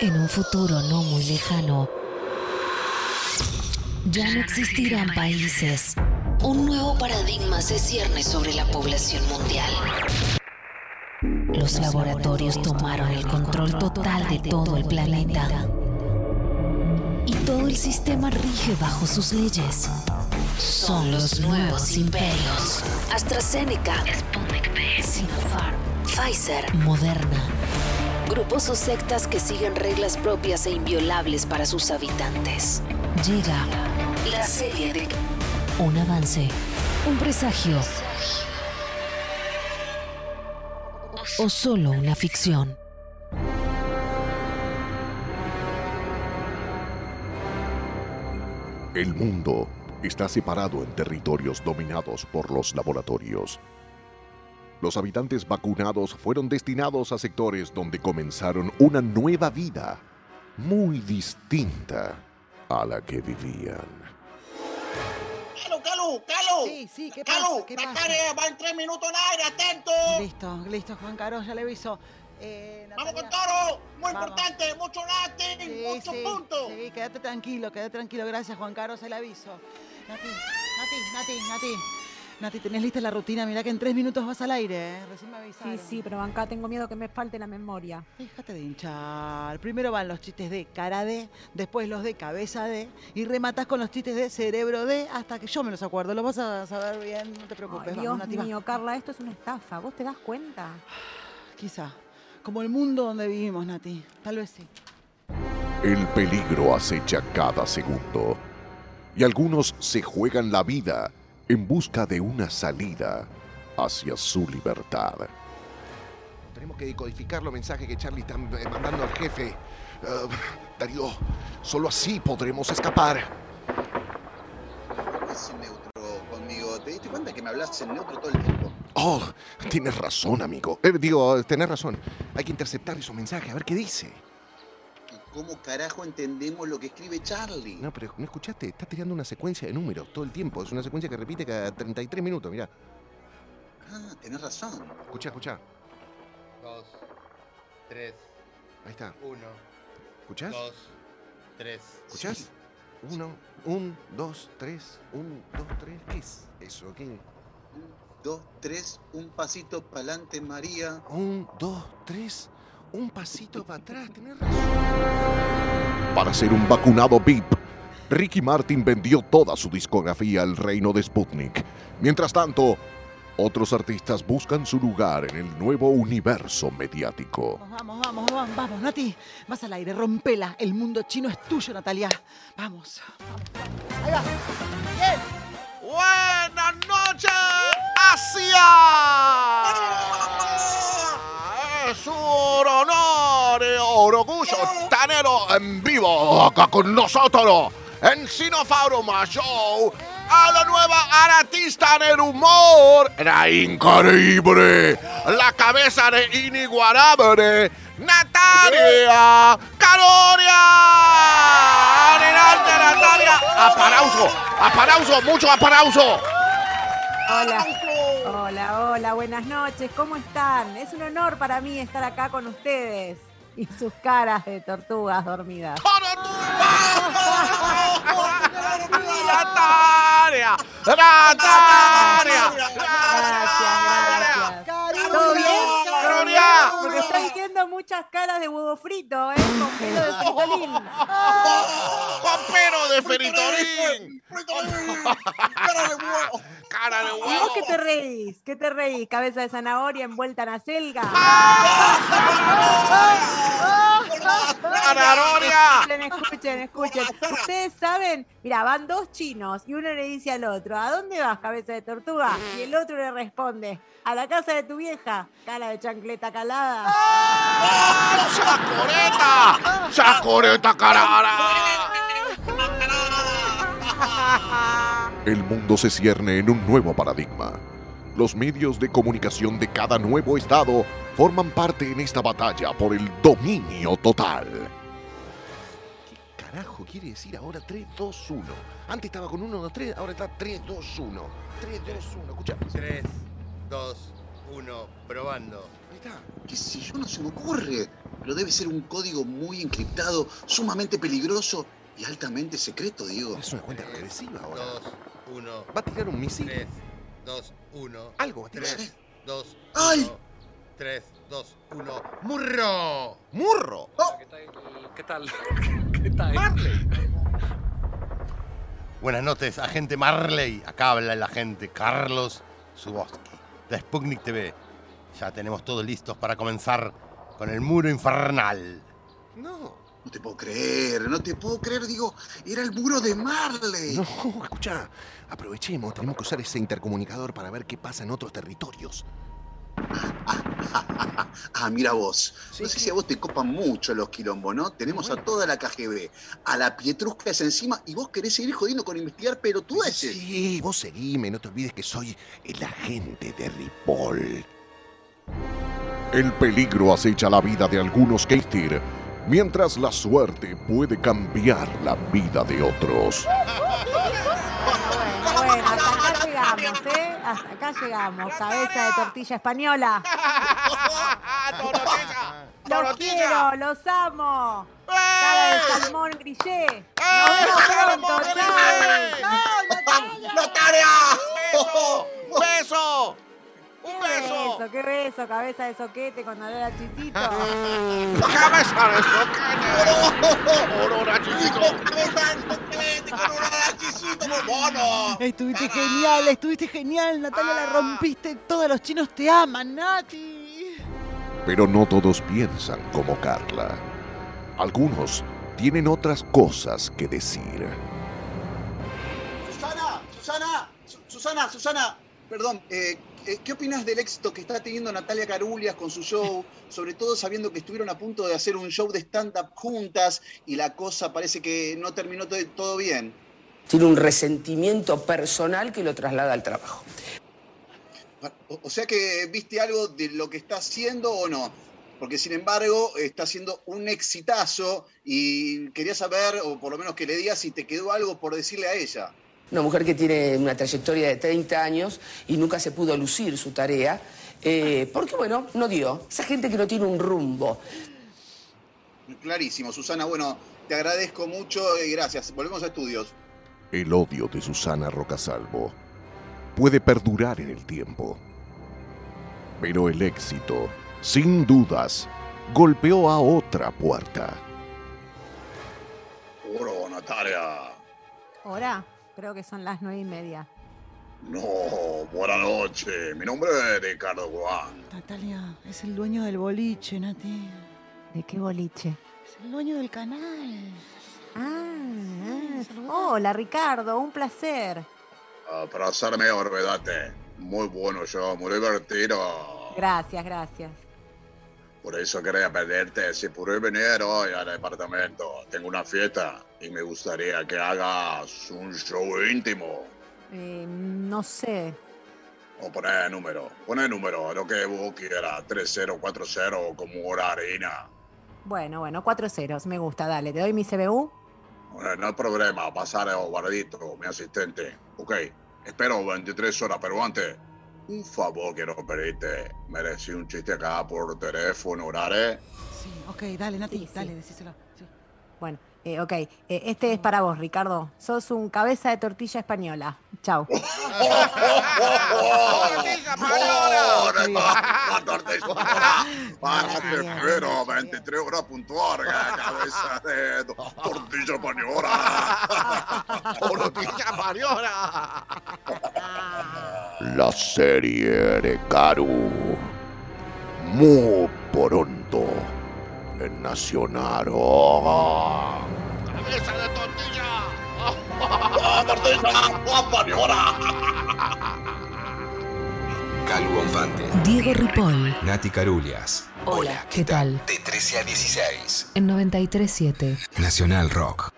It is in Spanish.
En un futuro no muy lejano, ya no existirán países. Un nuevo paradigma se cierne sobre la población mundial. Los laboratorios tomaron el control total de todo el planeta. Y todo el sistema rige bajo sus leyes. Son los nuevos imperios. AstraZeneca, Sputnik V, Sinopharm, Pfizer, Moderna. Grupos o sectas que siguen reglas propias e inviolables para sus habitantes. Llega la serie de un avance, un presagio o solo una ficción. El mundo está separado en territorios dominados por los laboratorios. Los habitantes vacunados fueron destinados a sectores donde comenzaron una nueva vida, muy distinta a la que vivían. ¡Calu, Calu, Calu! Sí, sí, ¿qué Calu, pasa? ¿Qué la pasa? tarea va en tres minutos al aire, atento. Listo, listo, Juan Carlos, ya le aviso. Eh, Vamos con toro, muy Vamos. importante, mucho latín, Sí, muchos sí, puntos. Sí, quédate tranquilo, quédate tranquilo. Gracias, Juan Carlos, el aviso. Nati, Nati, Nati, Nati. Nati, ¿tenés lista la rutina? Mirá que en tres minutos vas al aire, ¿eh? Recién me avisaron. Sí, sí, pero acá tengo miedo que me falte la memoria. Déjate de hinchar. Primero van los chistes de cara de, después los de cabeza de, y rematas con los chistes de cerebro de, hasta que yo me los acuerdo. Lo vas a saber bien, no te preocupes. Ay, vamos, Dios va. mío, Carla, esto es una estafa. ¿Vos te das cuenta? Quizá. Como el mundo donde vivimos, Nati. Tal vez sí. El peligro acecha cada segundo y algunos se juegan la vida en busca de una salida hacia su libertad. Tenemos que decodificar los mensajes que Charlie está mandando al jefe. Eh, Darío, solo así podremos escapar. Es neutro conmigo. ¿Te diste cuenta que me hablas en neutro todo el tiempo? Oh, tienes razón, amigo. Eh, digo, tenés razón. Hay que interceptar esos mensajes, a ver qué dice. ¿Y cómo carajo entendemos lo que escribe Charlie? No, pero ¿no escuchaste? Está tirando una secuencia de números todo el tiempo. Es una secuencia que repite cada 33 minutos, mirá. Ah, tenés razón. Escucha, escucha. Dos, tres, Ahí está. uno, ¿Escuchás? dos, tres. ¿Escuchás? Uno, un, dos, tres, un, dos, tres. ¿Qué es eso? ¿Qué? Un, dos, tres, un pasito para adelante, María. Un, dos, tres, un pasito para atrás. Tenés razón. Para ser un vacunado VIP, Ricky Martin vendió toda su discografía al reino de Sputnik. Mientras tanto, otros artistas buscan su lugar en el nuevo universo mediático. Vamos, vamos, vamos, vamos, vamos, Nati. Vas al aire, rompela. El mundo chino es tuyo, Natalia. Vamos. vamos. Ahí va. Bien. Buenas noches, Asia. Es un orgullo tener en vivo acá con nosotros en Sinopharm Show a la nueva artista en el humor, la increíble, la cabeza de inigualable Natalia Caloria. Adelante, Natalia. Aplauso, aplauso, mucho aplauso. Hola. Hola, hola, buenas noches. ¿Cómo están? Es un honor para mí estar acá con ustedes y sus caras de tortugas dormidas. Natalia, Natalia, Gracias, gracias. ¿Todo bien? Caloria. Porque estoy viendo muchas caras de huevo frito, ¿eh? Con pelo de frijolín. Papero de feritorín. Cara de huevo. Cara de ¿Y vos huevo. qué te reís? ¿Qué te reís? ¿Cabeza de zanahoria envuelta en acelga? Escuchen, escuchen, escuchen. Ustedes saben, mira, van dos chinos y uno le dice al otro, ¿a dónde vas, cabeza de tortuga? Y el otro le responde, a la casa de tu vieja, cara de chancleta calada. ¡Chacoreta! ¡Chacoreta, carara! El mundo se cierne en un nuevo paradigma. Los medios de comunicación de cada nuevo estado forman parte en esta batalla por el dominio total. ¿Qué carajo quiere decir ahora 3, 2, 1? Antes estaba con 1, 2, 3, ahora está 3, 2, 1. 3, 2, 1. Escucha. Tres, dos, uno, probando. Ahí está. ¿Qué sé yo? No se me ocurre. Pero debe ser un código muy encriptado, sumamente peligroso y altamente secreto, Diego. Es una cuenta regresiva ahora. 2, 1, Va a tirar un misil. 3, 2, 1. Algo va a tirar. 3, 2, ¡Ay! 1. 3, 2, 1. ¡Murro! ¡Murro! ¿Qué tal? ¿Qué tal? ¿Qué tal? ¡Marley! Buenas noches, agente Marley. Acá habla el agente Carlos Suboski, de Sputnik TV. Ya tenemos todo listos para comenzar con el muro infernal. No. No te puedo creer, no te puedo creer, digo, era el muro de Marley. No, escucha, aprovechemos, tenemos que usar ese intercomunicador para ver qué pasa en otros territorios. Ah, mira vos. Sí, no sé sí. si a vos te copan mucho los quilombos, ¿no? Tenemos a toda la KGB, a la Pietrusca es encima y vos querés seguir jodiendo con investigar pelotudeces. Sí, vos seguime, no te olvides que soy el agente de Ripoll. El peligro acecha la vida de algunos Keistir, mientras la suerte puede cambiar la vida de otros. Bueno, bueno, hasta acá llegamos, ¿eh? Hasta acá llegamos. Cabeza de tortilla española. Los quiero, los amo. Cara de salmón grillé. Nos vemos pronto, chao. ¡Natalia! ¡Beso! Qué beso, qué beso, cabeza de soquete con olor a chisito. ¡Cabeza de soquete! ¡Olor chiquito! Estuviste genial, estuviste genial, Natalia, la rompiste. Todos los chinos te aman, Nati. Pero no todos piensan como Carla. Algunos tienen otras cosas que decir. Susana, Susana, Su- Susana, Susana, perdón, eh, ¿qué opinas del éxito que está teniendo Natalia Carulias con su show? Sobre todo sabiendo que estuvieron a punto de hacer un show de stand-up juntas y la cosa parece que no terminó to- todo bien. Tiene un resentimiento personal que lo traslada al trabajo. O, o sea que viste algo de lo que está haciendo o no. Porque sin embargo está haciendo un exitazo y quería saber, o por lo menos que le digas si te quedó algo por decirle a ella. Una mujer que tiene una trayectoria de 30 años y nunca se pudo lucir su tarea, eh, porque bueno, no dio. Esa gente que no tiene un rumbo. Clarísimo, Susana. Bueno, te agradezco mucho y gracias. Volvemos a estudios. El odio de Susana Rocasalvo puede perdurar en el tiempo. Pero el éxito, sin dudas, golpeó a otra puerta. Hola, Natalia. Ahora, creo que son las nueve y media. No, buenas noches. Mi nombre es Ricardo Juan. Natalia, es el dueño del boliche, Nati. ¿De qué boliche? Es el dueño del canal. Ah, ah. hola Ricardo, un placer. para hacerme olvidate. Muy bueno yo, muy divertido. Gracias, gracias. Por eso quería pedirte si pude venir hoy al departamento. Tengo una fiesta y me gustaría que hagas un show íntimo. Eh, no sé. O poner número, poner número, lo que vos quieras, 3040 como hora harina. Bueno, bueno, cuatro ceros, me gusta, dale, te doy mi CBU. Bueno, no hay problema, pasar a Obardito, mi asistente. Ok, espero 23 horas, pero antes, un favor quiero pedirte. Merecí un chiste acá por teléfono, ¿vale? Sí, ok, dale, Nati, Sí, sí. dale, decíselo. Sí. Bueno, eh, ok, eh, este es para vos, Ricardo. Sos un cabeza de tortilla española. Chau. ¡Tortilla española! ¡La tortilla española! ¡Párate, pero 23 horas puntual, cabeza de to- tortilla española! ¡Tortilla española! La serie de Karu. Muy pronto Nacional. Oh. ¡Cabeza de tortilla! Diego Ripoll. Nati Carulias. Hola, ¿qué tal? De 13 a 16. En 937. Nacional Rock.